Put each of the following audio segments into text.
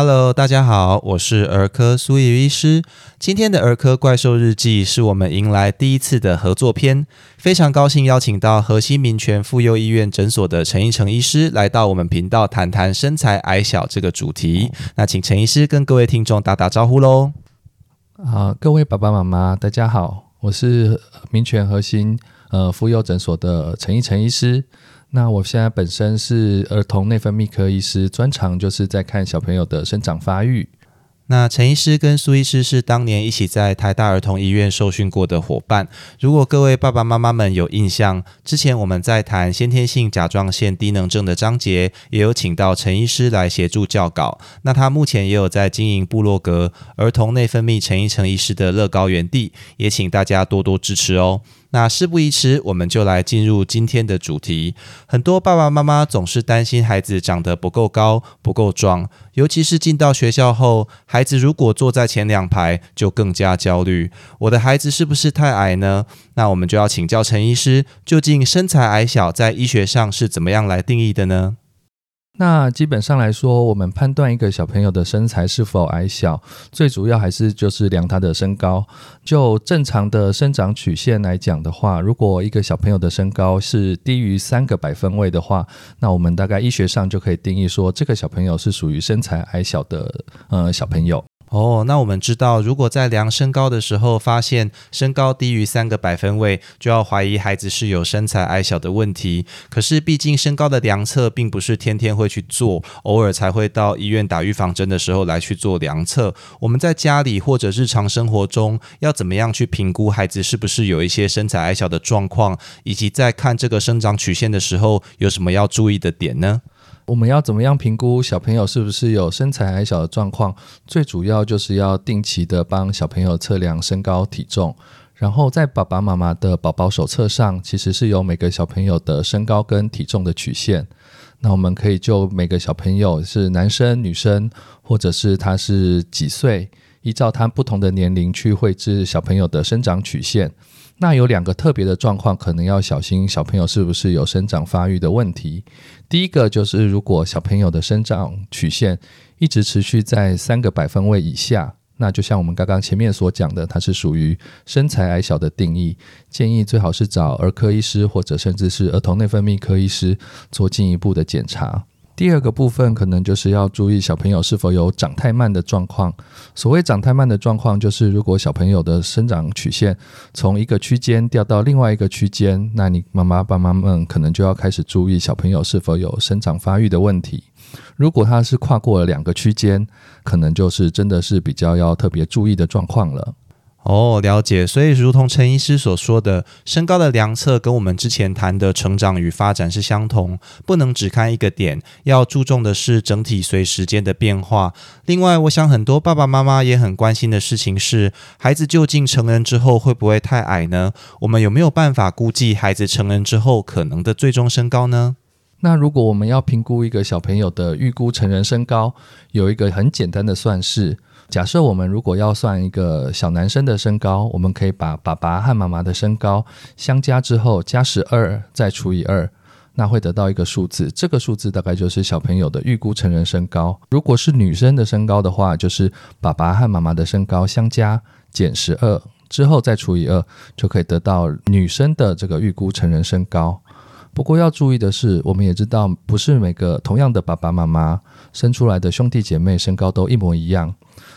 Hello，大家好，我是儿科苏怡医师。今天的儿科怪兽日记是我们迎来第一次的合作篇，非常高兴邀请到核心民权妇幼医院诊所的陈义成医师来到我们频道谈谈身材矮小这个主题。那请陈医师跟各位听众打打招呼喽。啊，各位爸爸妈妈，大家好，我是民权核心呃妇幼诊所的陈义成医师。那我现在本身是儿童内分泌科医师，专长就是在看小朋友的生长发育。那陈医师跟苏医师是当年一起在台大儿童医院受训过的伙伴。如果各位爸爸妈妈们有印象，之前我们在谈先天性甲状腺低能症的章节，也有请到陈医师来协助教稿。那他目前也有在经营部落格儿童内分泌陈医成医师的乐高园地，也请大家多多支持哦。那事不宜迟，我们就来进入今天的主题。很多爸爸妈妈总是担心孩子长得不够高、不够壮，尤其是进到学校后，孩子如果坐在前两排，就更加焦虑。我的孩子是不是太矮呢？那我们就要请教陈医师，究竟身材矮小在医学上是怎么样来定义的呢？那基本上来说，我们判断一个小朋友的身材是否矮小，最主要还是就是量他的身高。就正常的生长曲线来讲的话，如果一个小朋友的身高是低于三个百分位的话，那我们大概医学上就可以定义说，这个小朋友是属于身材矮小的呃小朋友。哦，那我们知道，如果在量身高的时候发现身高低于三个百分位，就要怀疑孩子是有身材矮小的问题。可是，毕竟身高的量测并不是天天会去做，偶尔才会到医院打预防针的时候来去做量测。我们在家里或者日常生活中，要怎么样去评估孩子是不是有一些身材矮小的状况，以及在看这个生长曲线的时候，有什么要注意的点呢？我们要怎么样评估小朋友是不是有身材矮小的状况？最主要就是要定期的帮小朋友测量身高体重，然后在爸爸妈妈的宝宝手册上，其实是有每个小朋友的身高跟体重的曲线。那我们可以就每个小朋友是男生、女生，或者是他是几岁，依照他不同的年龄去绘制小朋友的生长曲线。那有两个特别的状况，可能要小心小朋友是不是有生长发育的问题。第一个就是，如果小朋友的生长曲线一直持续在三个百分位以下，那就像我们刚刚前面所讲的，它是属于身材矮小的定义，建议最好是找儿科医师或者甚至是儿童内分泌科医师做进一步的检查。第二个部分可能就是要注意小朋友是否有长太慢的状况。所谓长太慢的状况，就是如果小朋友的生长曲线从一个区间掉到另外一个区间，那你妈妈爸妈们可能就要开始注意小朋友是否有生长发育的问题。如果他是跨过了两个区间，可能就是真的是比较要特别注意的状况了。哦，了解。所以，如同陈医师所说的，身高的量测跟我们之前谈的成长与发展是相同，不能只看一个点，要注重的是整体随时间的变化。另外，我想很多爸爸妈妈也很关心的事情是，孩子究竟成人之后会不会太矮呢？我们有没有办法估计孩子成人之后可能的最终身高呢？那如果我们要评估一个小朋友的预估成人身高，有一个很简单的算式。假设我们如果要算一个小男生的身高，我们可以把爸爸和妈妈的身高相加之后加十二，再除以二，那会得到一个数字。这个数字大概就是小朋友的预估成人身高。如果是女生的身高的话，就是爸爸和妈妈的身高相加减十二之后再除以二，就可以得到女生的这个预估成人身高。不过要注意的是，我们也知道不是每个同样的爸爸妈妈生出来的兄弟姐妹身高都一模一样。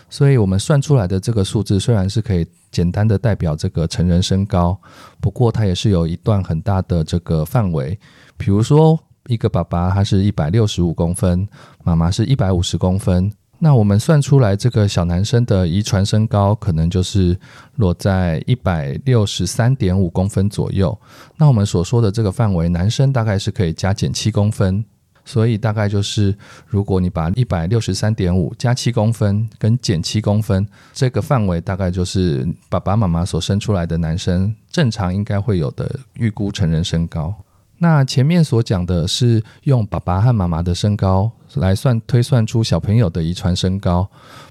所以，我们算出来的这个数字虽然是可以简单的代表这个成人身高，不过它也是有一段很大的这个范围。比如说，一个爸爸他是一百六十五公分，妈妈是一百五十公分，那我们算出来这个小男生的遗传身高可能就是落在一百六十三点五公分左右。那我们所说的这个范围，男生大概是可以加减七公分。所以大概就是，如果你把一百六十三点五加七公分跟减七公分这个范围，大概就是爸爸妈妈所生出来的男生正常应该会有的预估成人身高。那前面所讲的是用爸爸和妈妈的身高来算推算出小朋友的遗传身高。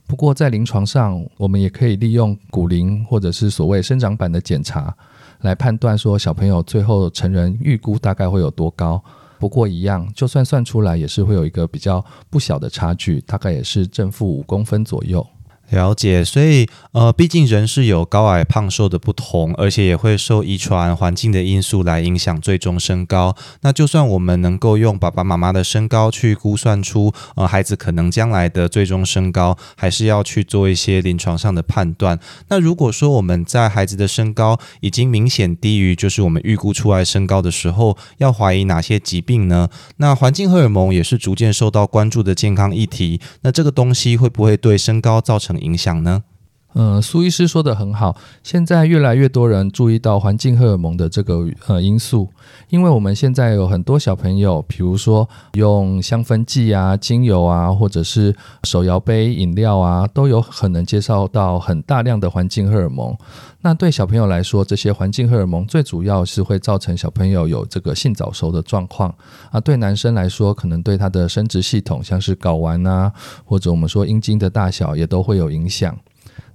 不过在临床上，我们也可以利用骨龄或者是所谓生长板的检查来判断说小朋友最后成人预估大概会有多高。不过一样，就算算出来，也是会有一个比较不小的差距，大概也是正负五公分左右。了解，所以呃，毕竟人是有高矮胖瘦的不同，而且也会受遗传环境的因素来影响最终身高。那就算我们能够用爸爸妈妈的身高去估算出呃孩子可能将来的最终身高，还是要去做一些临床上的判断。那如果说我们在孩子的身高已经明显低于就是我们预估出来身高的时候，要怀疑哪些疾病呢？那环境荷尔蒙也是逐渐受到关注的健康议题。那这个东西会不会对身高造成？影响呢？嗯，苏医师说的很好。现在越来越多人注意到环境荷尔蒙的这个呃因素，因为我们现在有很多小朋友，比如说用香氛剂啊、精油啊，或者是手摇杯饮料啊，都有可能接受到很大量的环境荷尔蒙。那对小朋友来说，这些环境荷尔蒙最主要是会造成小朋友有这个性早熟的状况啊。对男生来说，可能对他的生殖系统，像是睾丸啊，或者我们说阴茎的大小，也都会有影响。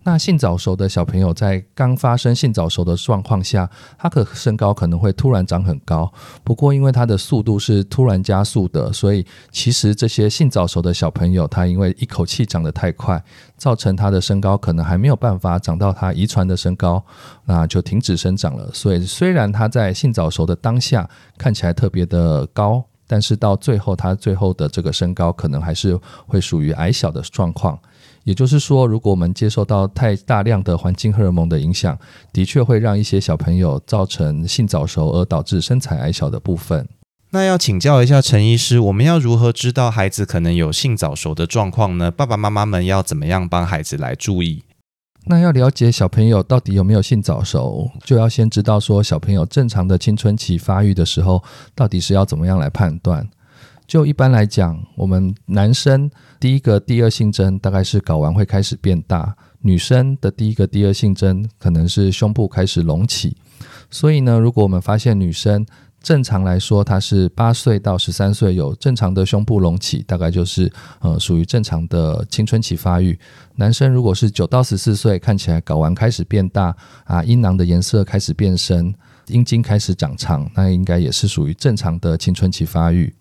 那性早熟的小朋友在刚发生性早熟的状况下，他的身高可能会突然长很高。不过，因为他的速度是突然加速的，所以其实这些性早熟的小朋友，他因为一口气长得太快，造成他的身高可能还没有办法长到他遗传的身高，那就停止生长了。所以，虽然他在性早熟的当下看起来特别的高，但是到最后，他最后的这个身高可能还是会属于矮小的状况。也就是说，如果我们接受到太大量的环境荷尔蒙的影响，的确会让一些小朋友造成性早熟，而导致身材矮小的部分。那要请教一下陈医师，我们要如何知道孩子可能有性早熟的状况呢？爸爸妈妈们要怎么样帮孩子来注意？那要了解小朋友到底有没有性早熟，就要先知道说小朋友正常的青春期发育的时候，到底是要怎么样来判断。就一般来讲，我们男生第一个第二性征大概是睾丸会开始变大，女生的第一个第二性征可能是胸部开始隆起。所以呢，如果我们发现女生正常来说她是八岁到十三岁有正常的胸部隆起，大概就是呃属于正常的青春期发育。男生如果是九到十四岁，看起来睾丸开始变大啊，阴囊的颜色开始变深，阴茎开始长长，那应该也是属于正常的青春期发育。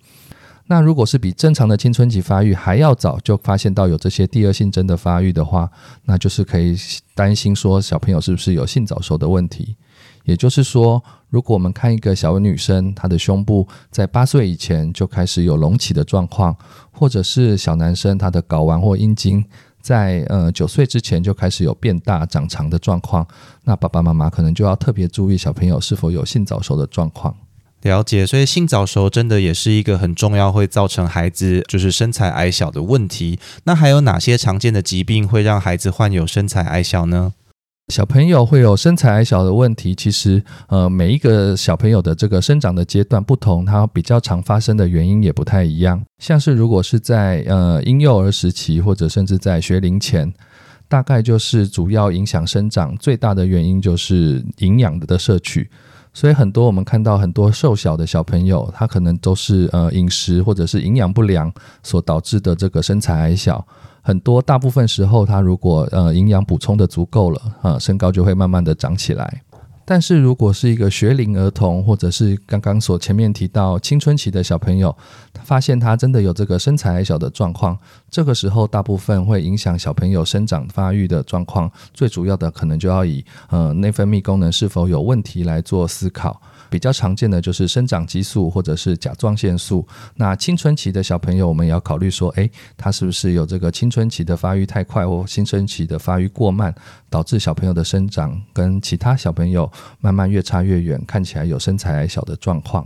那如果是比正常的青春期发育还要早就发现到有这些第二性征的发育的话，那就是可以担心说小朋友是不是有性早熟的问题。也就是说，如果我们看一个小女生，她的胸部在八岁以前就开始有隆起的状况，或者是小男生他的睾丸或阴茎在呃九岁之前就开始有变大长长的状况，那爸爸妈妈可能就要特别注意小朋友是否有性早熟的状况。了解，所以性早熟真的也是一个很重要，会造成孩子就是身材矮小的问题。那还有哪些常见的疾病会让孩子患有身材矮小呢？小朋友会有身材矮小的问题，其实呃每一个小朋友的这个生长的阶段不同，它比较常发生的原因也不太一样。像是如果是在呃婴幼儿时期，或者甚至在学龄前，大概就是主要影响生长最大的原因就是营养的摄取。所以很多我们看到很多瘦小的小朋友，他可能都是呃饮食或者是营养不良所导致的这个身材矮小。很多大部分时候，他如果呃营养补充的足够了，啊身高就会慢慢的长起来。但是如果是一个学龄儿童，或者是刚刚所前面提到青春期的小朋友，发现他真的有这个身材矮小的状况，这个时候大部分会影响小朋友生长发育的状况，最主要的可能就要以呃内分泌功能是否有问题来做思考。比较常见的就是生长激素或者是甲状腺素。那青春期的小朋友，我们也要考虑说，哎，他是不是有这个青春期的发育太快或青春期的发育过慢，导致小朋友的生长跟其他小朋友慢慢越差越远，看起来有身材矮小的状况。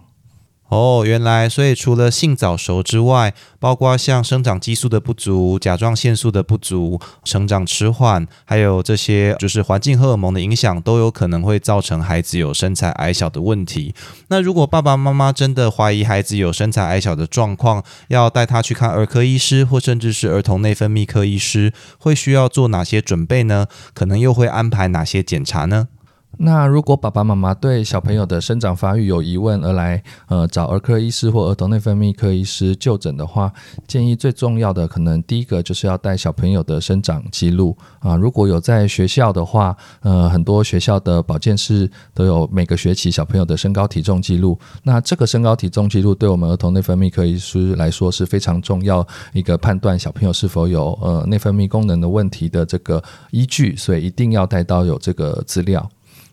哦，原来，所以除了性早熟之外，包括像生长激素的不足、甲状腺素的不足、成长迟缓，还有这些就是环境荷尔蒙的影响，都有可能会造成孩子有身材矮小的问题。那如果爸爸妈妈真的怀疑孩子有身材矮小的状况，要带他去看儿科医师，或甚至是儿童内分泌科医师，会需要做哪些准备呢？可能又会安排哪些检查呢？那如果爸爸妈妈对小朋友的生长发育有疑问而来，呃，找儿科医师或儿童内分泌科医师就诊的话，建议最重要的可能第一个就是要带小朋友的生长记录啊。如果有在学校的话，呃，很多学校的保健室都有每个学期小朋友的身高体重记录。那这个身高体重记录对我们儿童内分泌科医师来说是非常重要一个判断小朋友是否有呃内分泌功能的问题的这个依据，所以一定要带到有这个资料。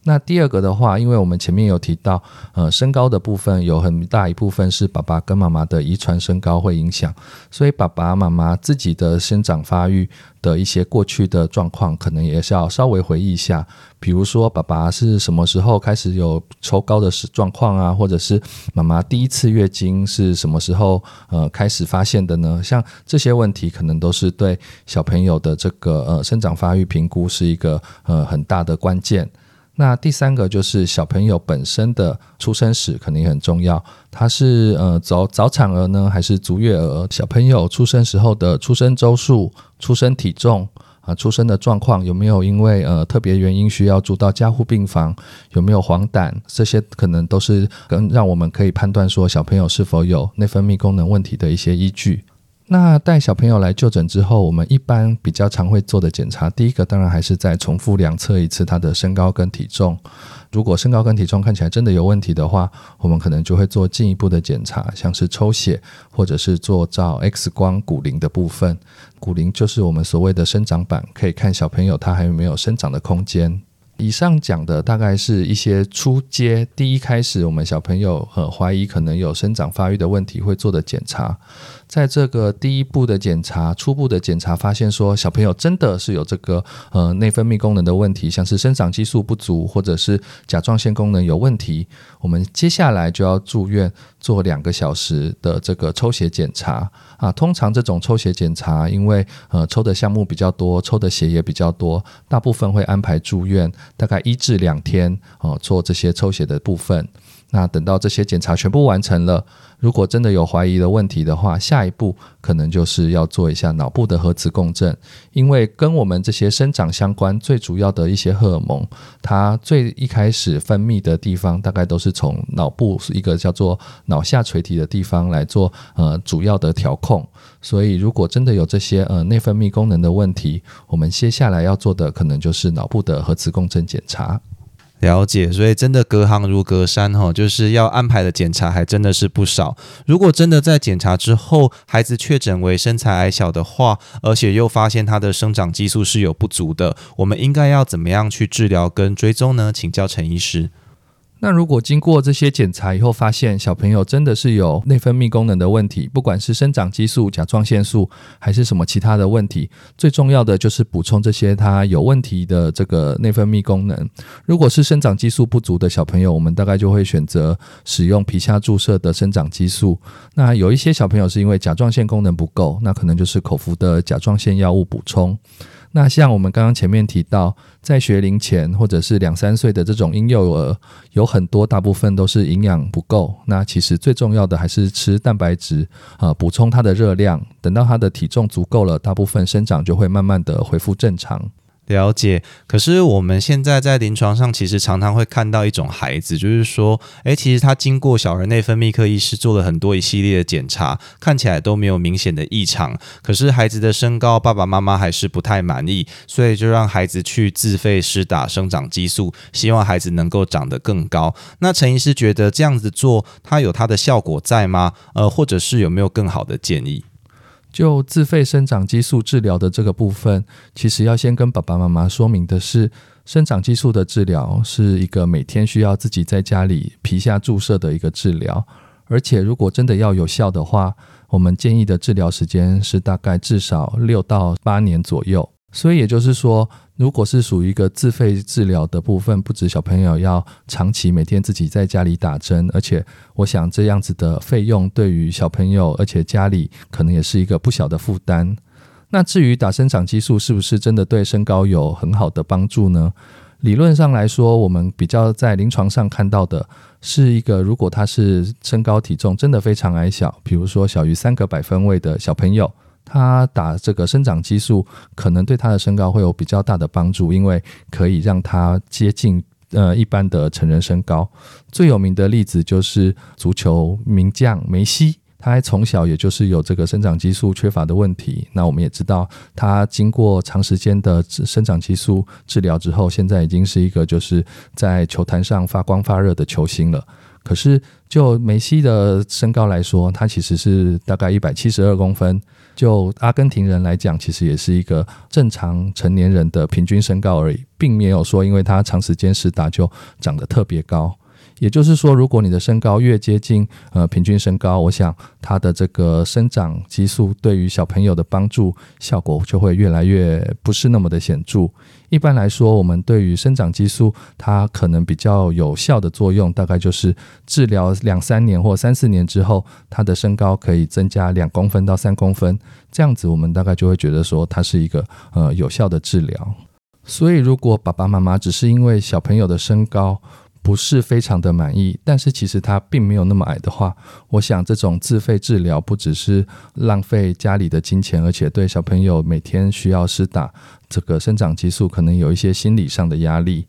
那第二个的话，因为我们前面有提到，呃，身高的部分有很大一部分是爸爸跟妈妈的遗传身高会影响，所以爸爸妈妈自己的生长发育的一些过去的状况，可能也是要稍微回忆一下。比如说，爸爸是什么时候开始有抽高的状况啊？或者是妈妈第一次月经是什么时候呃开始发现的呢？像这些问题，可能都是对小朋友的这个呃生长发育评估是一个呃很大的关键。那第三个就是小朋友本身的出生史肯定很重要，他是呃早早产儿呢，还是足月儿？小朋友出生时候的出生周数、出生体重啊、出生的状况有没有因为呃特别原因需要住到加护病房？有没有黄疸？这些可能都是跟让我们可以判断说小朋友是否有内分泌功能问题的一些依据。那带小朋友来就诊之后，我们一般比较常会做的检查，第一个当然还是再重复量测一次他的身高跟体重。如果身高跟体重看起来真的有问题的话，我们可能就会做进一步的检查，像是抽血或者是做照 X 光骨龄的部分。骨龄就是我们所谓的生长板，可以看小朋友他还有没有生长的空间。以上讲的大概是一些初阶，第一开始我们小朋友呃怀疑可能有生长发育的问题会做的检查。在这个第一步的检查，初步的检查发现说小朋友真的是有这个呃内分泌功能的问题，像是生长激素不足或者是甲状腺功能有问题，我们接下来就要住院做两个小时的这个抽血检查啊。通常这种抽血检查，因为呃抽的项目比较多，抽的血也比较多，大部分会安排住院，大概一至两天哦做这些抽血的部分。那等到这些检查全部完成了。如果真的有怀疑的问题的话，下一步可能就是要做一下脑部的核磁共振，因为跟我们这些生长相关最主要的一些荷尔蒙，它最一开始分泌的地方，大概都是从脑部一个叫做脑下垂体的地方来做呃主要的调控。所以，如果真的有这些呃内分泌功能的问题，我们接下来要做的可能就是脑部的核磁共振检查。了解，所以真的隔行如隔山哈，就是要安排的检查还真的是不少。如果真的在检查之后，孩子确诊为身材矮小的话，而且又发现他的生长激素是有不足的，我们应该要怎么样去治疗跟追踪呢？请教陈医师。那如果经过这些检查以后，发现小朋友真的是有内分泌功能的问题，不管是生长激素、甲状腺素，还是什么其他的问题，最重要的就是补充这些他有问题的这个内分泌功能。如果是生长激素不足的小朋友，我们大概就会选择使用皮下注射的生长激素。那有一些小朋友是因为甲状腺功能不够，那可能就是口服的甲状腺药物补充。那像我们刚刚前面提到，在学龄前或者是两三岁的这种婴幼儿，有很多大部分都是营养不够。那其实最重要的还是吃蛋白质啊，补充它的热量。等到它的体重足够了，大部分生长就会慢慢的恢复正常。了解，可是我们现在在临床上其实常常会看到一种孩子，就是说，诶，其实他经过小儿内分泌科医师做了很多一系列的检查，看起来都没有明显的异常，可是孩子的身高爸爸妈妈还是不太满意，所以就让孩子去自费施打生长激素，希望孩子能够长得更高。那陈医师觉得这样子做，他有他的效果在吗？呃，或者是有没有更好的建议？就自费生长激素治疗的这个部分，其实要先跟爸爸妈妈说明的是，生长激素的治疗是一个每天需要自己在家里皮下注射的一个治疗，而且如果真的要有效的话，我们建议的治疗时间是大概至少六到八年左右。所以也就是说，如果是属于一个自费治疗的部分，不止小朋友要长期每天自己在家里打针，而且我想这样子的费用对于小朋友，而且家里可能也是一个不小的负担。那至于打生长激素是不是真的对身高有很好的帮助呢？理论上来说，我们比较在临床上看到的是一个，如果他是身高体重真的非常矮小，比如说小于三个百分位的小朋友。他打这个生长激素，可能对他的身高会有比较大的帮助，因为可以让他接近呃一般的成人身高。最有名的例子就是足球名将梅西。他从小也就是有这个生长激素缺乏的问题。那我们也知道，他经过长时间的生长激素治疗之后，现在已经是一个就是在球坛上发光发热的球星了。可是就梅西的身高来说，他其实是大概一百七十二公分。就阿根廷人来讲，其实也是一个正常成年人的平均身高而已，并没有说因为他长时间是打就长得特别高。也就是说，如果你的身高越接近呃平均身高，我想它的这个生长激素对于小朋友的帮助效果就会越来越不是那么的显著。一般来说，我们对于生长激素它可能比较有效的作用，大概就是治疗两三年或三四年之后，他的身高可以增加两公分到三公分，这样子我们大概就会觉得说它是一个呃有效的治疗。所以，如果爸爸妈妈只是因为小朋友的身高，不是非常的满意，但是其实他并没有那么矮的话，我想这种自费治疗不只是浪费家里的金钱，而且对小朋友每天需要施打这个生长激素，可能有一些心理上的压力。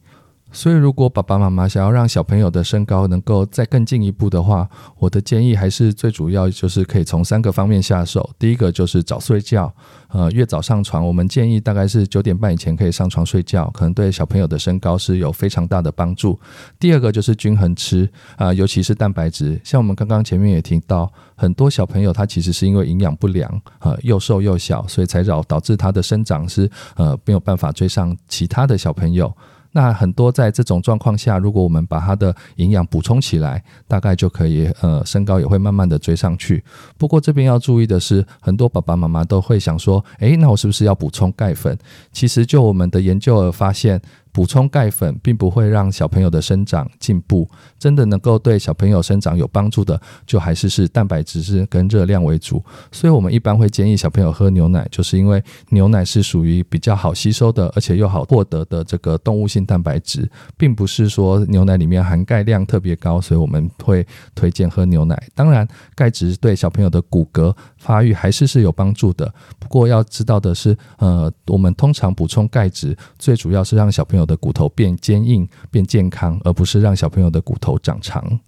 所以，如果爸爸妈妈想要让小朋友的身高能够再更进一步的话，我的建议还是最主要就是可以从三个方面下手。第一个就是早睡觉，呃，越早上床，我们建议大概是九点半以前可以上床睡觉，可能对小朋友的身高是有非常大的帮助。第二个就是均衡吃，啊，尤其是蛋白质。像我们刚刚前面也提到，很多小朋友他其实是因为营养不良，呃，又瘦又小，所以才导导致他的生长是呃没有办法追上其他的小朋友。那很多在这种状况下，如果我们把它的营养补充起来，大概就可以，呃，身高也会慢慢的追上去。不过这边要注意的是，很多爸爸妈妈都会想说，诶，那我是不是要补充钙粉？其实就我们的研究而发现。补充钙粉并不会让小朋友的生长进步，真的能够对小朋友生长有帮助的，就还是是蛋白质是跟热量为主。所以我们一般会建议小朋友喝牛奶，就是因为牛奶是属于比较好吸收的，而且又好获得的这个动物性蛋白质，并不是说牛奶里面含钙量特别高，所以我们会推荐喝牛奶。当然，钙质对小朋友的骨骼发育还是是有帮助的。不过要知道的是，呃，我们通常补充钙质，最主要是让小朋友的骨头变坚硬、变健康，而不是让小朋友的骨头长长。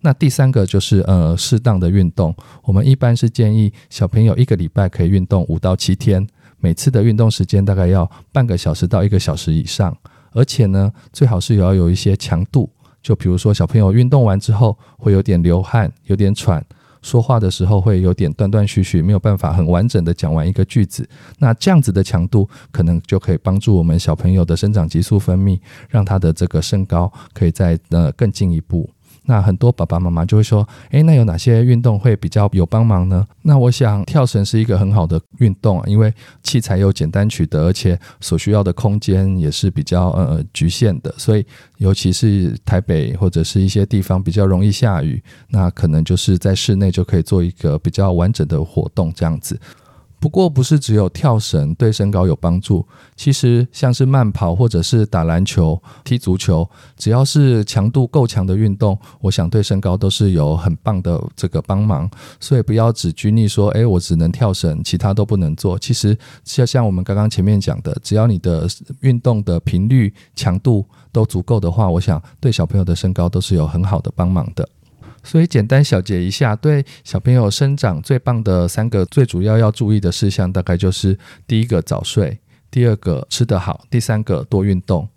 那第三个就是呃适当的运动，我们一般是建议小朋友一个礼拜可以运动五到七天，每次的运动时间大概要半个小时到一个小时以上，而且呢最好是也要有一些强度，就比如说小朋友运动完之后会有点流汗、有点喘。说话的时候会有点断断续续，没有办法很完整的讲完一个句子。那这样子的强度，可能就可以帮助我们小朋友的生长激素分泌，让他的这个身高可以再呃更进一步。那很多爸爸妈妈就会说：“诶，那有哪些运动会比较有帮忙呢？”那我想跳绳是一个很好的运动啊，因为器材又简单取得，而且所需要的空间也是比较呃局限的，所以尤其是台北或者是一些地方比较容易下雨，那可能就是在室内就可以做一个比较完整的活动这样子。不过不是只有跳绳对身高有帮助，其实像是慢跑或者是打篮球、踢足球，只要是强度够强的运动，我想对身高都是有很棒的这个帮忙。所以不要只拘泥说，诶，我只能跳绳，其他都不能做。其实就像我们刚刚前面讲的，只要你的运动的频率、强度都足够的话，我想对小朋友的身高都是有很好的帮忙的。所以简单小结一下，对小朋友生长最棒的三个最主要要注意的事项，大概就是第一个早睡，第二个吃得好，第三个多运动。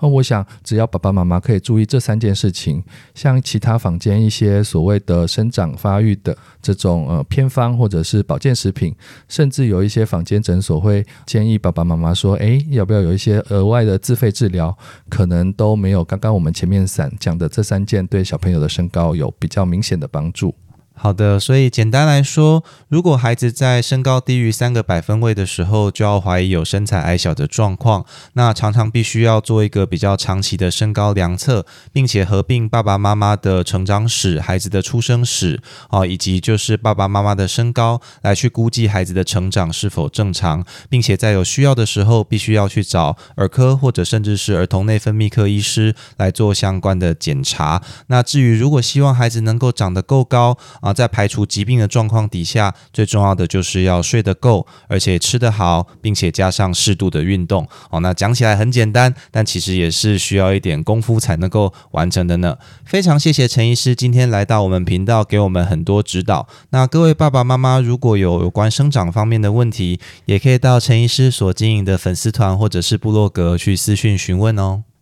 那我想，只要爸爸妈妈可以注意这三件事情，像其他坊间一些所谓的生长发育的这种呃偏方，或者是保健食品，甚至有一些坊间诊所会建议爸爸妈妈说：“诶，要不要有一些额外的自费治疗？”可能都没有刚刚我们前面散讲的这三件对小朋友的身高有比较明显的帮助。好的，所以简单来说，如果孩子在身高低于三个百分位的时候，就要怀疑有身材矮小的状况。那常常必须要做一个比较长期的身高量测，并且合并爸爸妈妈的成长史、孩子的出生史啊，以及就是爸爸妈妈的身高，来去估计孩子的成长是否正常，并且在有需要的时候，必须要去找儿科或者甚至是儿童内分泌科医师来做相关的检查。那至于如果希望孩子能够长得够高，啊，在排除疾病的状况底下，最重要的就是要睡得够，而且吃得好，并且加上适度的运动。哦，那讲起来很简单，但其实也是需要一点功夫才能够完成的呢。非常谢谢陈医师今天来到我们频道，给我们很多指导。那各位爸爸妈妈，如果有有关生长方面的问题，也可以到陈医师所经营的粉丝团或者是部落格去私讯询问哦。